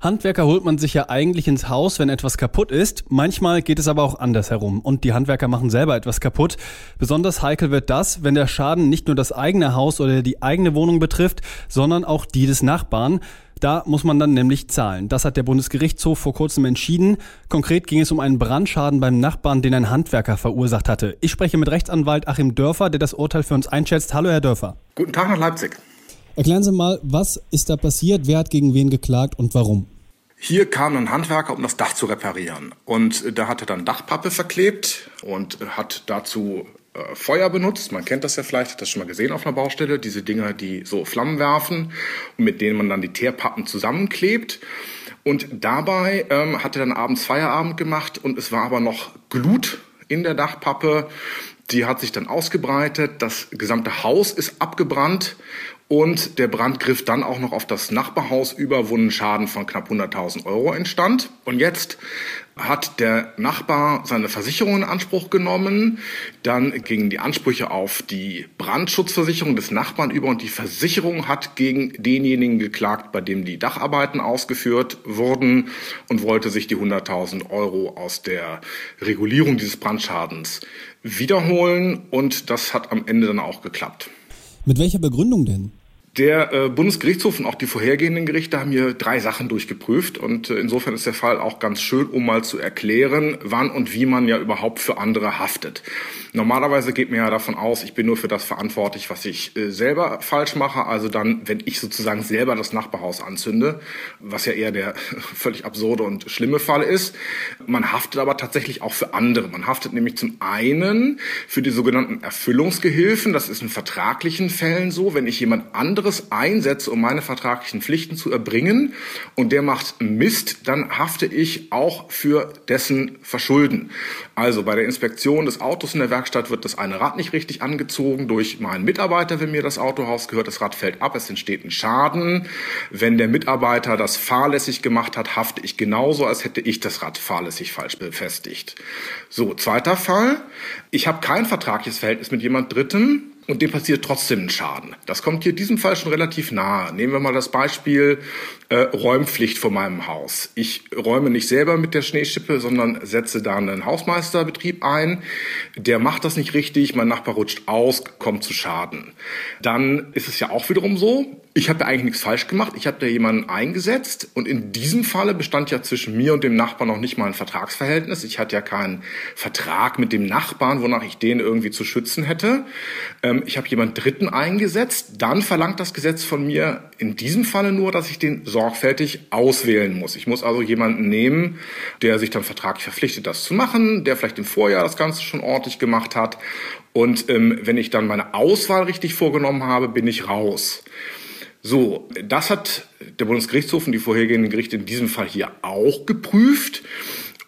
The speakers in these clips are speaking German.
Handwerker holt man sich ja eigentlich ins Haus, wenn etwas kaputt ist. Manchmal geht es aber auch andersherum und die Handwerker machen selber etwas kaputt. Besonders heikel wird das, wenn der Schaden nicht nur das eigene Haus oder die eigene Wohnung betrifft, sondern auch die des Nachbarn. Da muss man dann nämlich zahlen. Das hat der Bundesgerichtshof vor kurzem entschieden. Konkret ging es um einen Brandschaden beim Nachbarn, den ein Handwerker verursacht hatte. Ich spreche mit Rechtsanwalt Achim Dörfer, der das Urteil für uns einschätzt. Hallo, Herr Dörfer. Guten Tag nach Leipzig. Erklären Sie mal, was ist da passiert? Wer hat gegen wen geklagt und warum? Hier kam ein Handwerker, um das Dach zu reparieren. Und da hat er dann Dachpappe verklebt und hat dazu äh, Feuer benutzt. Man kennt das ja vielleicht, hat das schon mal gesehen auf einer Baustelle. Diese Dinger, die so Flammen werfen und mit denen man dann die Teerpappen zusammenklebt. Und dabei ähm, hat er dann abends Feierabend gemacht und es war aber noch Glut in der Dachpappe. Die hat sich dann ausgebreitet. Das gesamte Haus ist abgebrannt und der Brand griff dann auch noch auf das Nachbarhaus über, wo ein Schaden von knapp 100.000 Euro entstand. Und jetzt hat der Nachbar seine Versicherung in Anspruch genommen. Dann gingen die Ansprüche auf die Brandschutzversicherung des Nachbarn über und die Versicherung hat gegen denjenigen geklagt, bei dem die Dacharbeiten ausgeführt wurden und wollte sich die 100.000 Euro aus der Regulierung dieses Brandschadens wiederholen. Und das hat am Ende dann auch geklappt. Mit welcher Begründung denn? Der äh, Bundesgerichtshof und auch die vorhergehenden Gerichte haben hier drei Sachen durchgeprüft und äh, insofern ist der Fall auch ganz schön, um mal zu erklären, wann und wie man ja überhaupt für andere haftet. Normalerweise geht mir ja davon aus, ich bin nur für das verantwortlich, was ich äh, selber falsch mache, also dann, wenn ich sozusagen selber das Nachbarhaus anzünde, was ja eher der völlig absurde und schlimme Fall ist. Man haftet aber tatsächlich auch für andere. Man haftet nämlich zum einen für die sogenannten Erfüllungsgehilfen, das ist in vertraglichen Fällen so, wenn ich jemand anderes anderes einsetze, um meine vertraglichen Pflichten zu erbringen und der macht Mist, dann hafte ich auch für dessen Verschulden. Also bei der Inspektion des Autos in der Werkstatt wird das eine Rad nicht richtig angezogen durch meinen Mitarbeiter, wenn mir das Autohaus gehört, das Rad fällt ab, es entsteht ein Schaden. Wenn der Mitarbeiter das fahrlässig gemacht hat, hafte ich genauso, als hätte ich das Rad fahrlässig falsch befestigt. So, zweiter Fall. Ich habe kein vertragliches Verhältnis mit jemand Dritten und dem passiert trotzdem ein Schaden. Das kommt hier diesem Fall schon relativ nahe. Nehmen wir mal das Beispiel äh, Räumpflicht vor meinem Haus. Ich räume nicht selber mit der Schneeschippe, sondern setze da einen Hausmeisterbetrieb ein. Der macht das nicht richtig, mein Nachbar rutscht aus, kommt zu Schaden. Dann ist es ja auch wiederum so, ich habe ja eigentlich nichts falsch gemacht. Ich habe da jemanden eingesetzt und in diesem Falle bestand ja zwischen mir und dem Nachbarn noch nicht mal ein Vertragsverhältnis. Ich hatte ja keinen Vertrag mit dem Nachbarn, wonach ich den irgendwie zu schützen hätte. Ähm, ich habe jemanden Dritten eingesetzt. Dann verlangt das Gesetz von mir in diesem Falle nur, dass ich den sorgfältig auswählen muss. Ich muss also jemanden nehmen, der sich dann vertraglich verpflichtet, das zu machen, der vielleicht im Vorjahr das Ganze schon ordentlich gemacht hat. Und ähm, wenn ich dann meine Auswahl richtig vorgenommen habe, bin ich raus. So, das hat der Bundesgerichtshof und die vorhergehenden Gerichte in diesem Fall hier auch geprüft.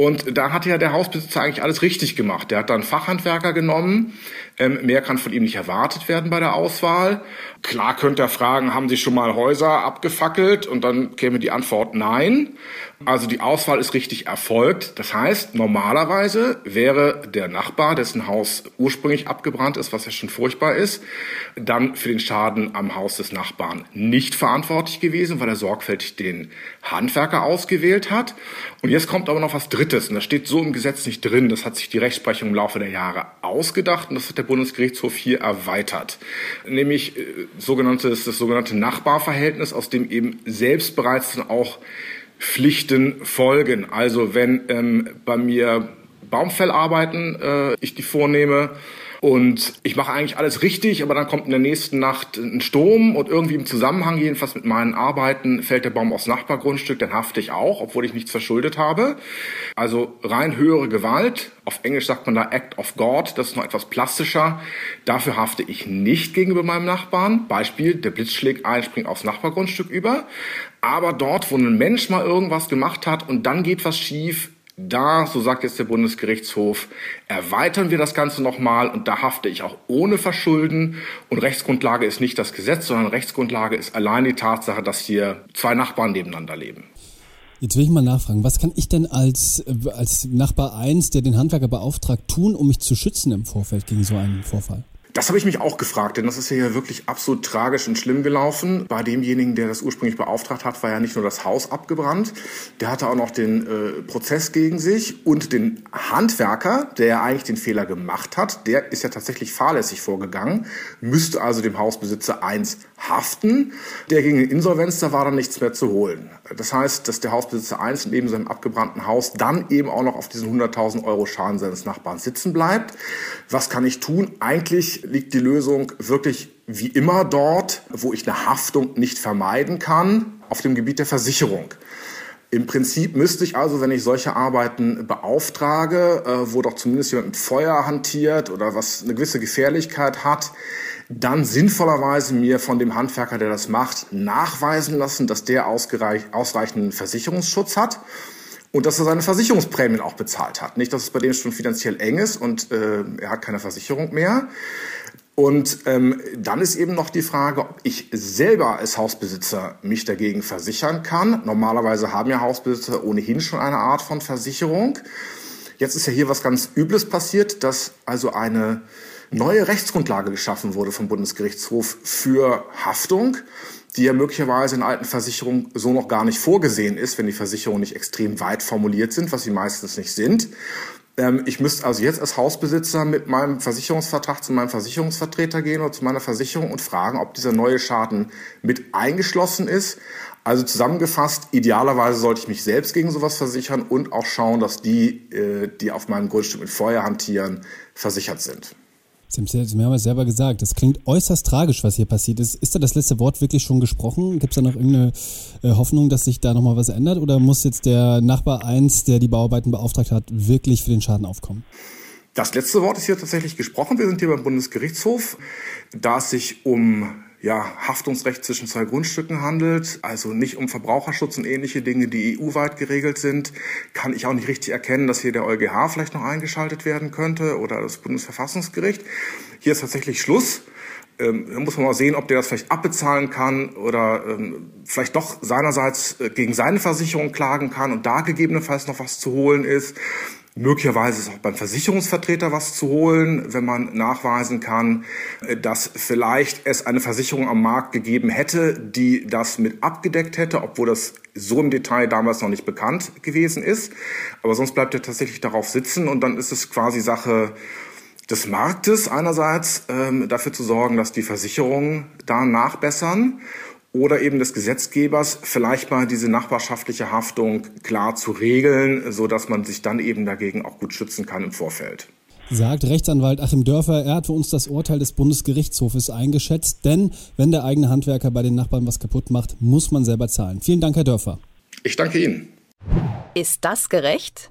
Und da hat ja der Hausbesitzer eigentlich alles richtig gemacht. Der hat dann Fachhandwerker genommen. Ähm, mehr kann von ihm nicht erwartet werden bei der Auswahl. Klar könnte er fragen, haben Sie schon mal Häuser abgefackelt? Und dann käme die Antwort nein. Also die Auswahl ist richtig erfolgt. Das heißt, normalerweise wäre der Nachbar, dessen Haus ursprünglich abgebrannt ist, was ja schon furchtbar ist, dann für den Schaden am Haus des Nachbarn nicht verantwortlich gewesen, weil er sorgfältig den Handwerker ausgewählt hat. Und jetzt kommt aber noch was Drittes. Und das steht so im Gesetz nicht drin. Das hat sich die Rechtsprechung im Laufe der Jahre ausgedacht und das hat der Bundesgerichtshof hier erweitert. Nämlich äh, sogenanntes, das sogenannte Nachbarverhältnis, aus dem eben selbst bereits dann auch Pflichten folgen. Also wenn ähm, bei mir Baumfellarbeiten äh, ich die vornehme und ich mache eigentlich alles richtig, aber dann kommt in der nächsten Nacht ein Sturm und irgendwie im Zusammenhang, jedenfalls mit meinen Arbeiten, fällt der Baum aufs Nachbargrundstück, dann hafte ich auch, obwohl ich nichts verschuldet habe. Also rein höhere Gewalt, auf Englisch sagt man da Act of God, das ist noch etwas plastischer. Dafür hafte ich nicht gegenüber meinem Nachbarn. Beispiel, der Blitz schlägt ein, springt aufs Nachbargrundstück über. Aber dort, wo ein Mensch mal irgendwas gemacht hat und dann geht was schief, da, so sagt jetzt der Bundesgerichtshof, erweitern wir das Ganze nochmal und da hafte ich auch ohne Verschulden. Und Rechtsgrundlage ist nicht das Gesetz, sondern Rechtsgrundlage ist allein die Tatsache, dass hier zwei Nachbarn nebeneinander leben. Jetzt will ich mal nachfragen, was kann ich denn als, als Nachbar 1, der den Handwerker beauftragt, tun, um mich zu schützen im Vorfeld gegen so einen Vorfall? Das habe ich mich auch gefragt, denn das ist ja wirklich absolut tragisch und schlimm gelaufen. Bei demjenigen, der das ursprünglich beauftragt hat, war ja nicht nur das Haus abgebrannt, der hatte auch noch den äh, Prozess gegen sich und den Handwerker, der ja eigentlich den Fehler gemacht hat, der ist ja tatsächlich fahrlässig vorgegangen, müsste also dem Hausbesitzer eins haften. Der ging in Insolvenz, da war dann nichts mehr zu holen. Das heißt, dass der Hausbesitzer eins neben seinem abgebrannten Haus dann eben auch noch auf diesen 100.000 Euro Schaden seines Nachbarn sitzen bleibt. Was kann ich tun? Eigentlich liegt die Lösung wirklich wie immer dort, wo ich eine Haftung nicht vermeiden kann, auf dem Gebiet der Versicherung. Im Prinzip müsste ich also, wenn ich solche Arbeiten beauftrage, äh, wo doch zumindest jemand mit Feuer hantiert oder was eine gewisse Gefährlichkeit hat, dann sinnvollerweise mir von dem Handwerker, der das macht, nachweisen lassen, dass der ausreichenden Versicherungsschutz hat und dass er seine Versicherungsprämien auch bezahlt hat. Nicht, dass es bei dem schon finanziell eng ist und äh, er hat keine Versicherung mehr. Und ähm, dann ist eben noch die Frage, ob ich selber als Hausbesitzer mich dagegen versichern kann. Normalerweise haben ja Hausbesitzer ohnehin schon eine Art von Versicherung. Jetzt ist ja hier was ganz Übles passiert, dass also eine neue Rechtsgrundlage geschaffen wurde vom Bundesgerichtshof für Haftung, die ja möglicherweise in alten Versicherungen so noch gar nicht vorgesehen ist, wenn die Versicherungen nicht extrem weit formuliert sind, was sie meistens nicht sind. Ähm, ich müsste also jetzt als Hausbesitzer mit meinem Versicherungsvertrag zu meinem Versicherungsvertreter gehen oder zu meiner Versicherung und fragen, ob dieser neue Schaden mit eingeschlossen ist. Also zusammengefasst, idealerweise sollte ich mich selbst gegen sowas versichern und auch schauen, dass die, äh, die auf meinem Grundstück mit Feuer hantieren, versichert sind. Sie haben es selber gesagt, das klingt äußerst tragisch, was hier passiert ist. Ist da das letzte Wort wirklich schon gesprochen? Gibt es da noch irgendeine äh, Hoffnung, dass sich da nochmal was ändert? Oder muss jetzt der Nachbar 1, der die Bauarbeiten beauftragt hat, wirklich für den Schaden aufkommen? Das letzte Wort ist hier tatsächlich gesprochen. Wir sind hier beim Bundesgerichtshof. Da es sich um ja, Haftungsrecht zwischen zwei Grundstücken handelt, also nicht um Verbraucherschutz und ähnliche Dinge, die EU-weit geregelt sind, kann ich auch nicht richtig erkennen, dass hier der EuGH vielleicht noch eingeschaltet werden könnte oder das Bundesverfassungsgericht. Hier ist tatsächlich Schluss. Ähm, da muss man mal sehen, ob der das vielleicht abbezahlen kann oder ähm, vielleicht doch seinerseits äh, gegen seine Versicherung klagen kann und da gegebenenfalls noch was zu holen ist. Möglicherweise ist auch beim Versicherungsvertreter was zu holen, wenn man nachweisen kann, äh, dass vielleicht es eine Versicherung am Markt gegeben hätte, die das mit abgedeckt hätte, obwohl das so im Detail damals noch nicht bekannt gewesen ist. Aber sonst bleibt er tatsächlich darauf sitzen und dann ist es quasi Sache des Marktes einerseits ähm, dafür zu sorgen, dass die Versicherungen da nachbessern oder eben des Gesetzgebers vielleicht mal diese nachbarschaftliche Haftung klar zu regeln, so dass man sich dann eben dagegen auch gut schützen kann im Vorfeld. Sagt Rechtsanwalt Achim Dörfer, er hat für uns das Urteil des Bundesgerichtshofes eingeschätzt, denn wenn der eigene Handwerker bei den Nachbarn was kaputt macht, muss man selber zahlen. Vielen Dank, Herr Dörfer. Ich danke Ihnen. Ist das gerecht?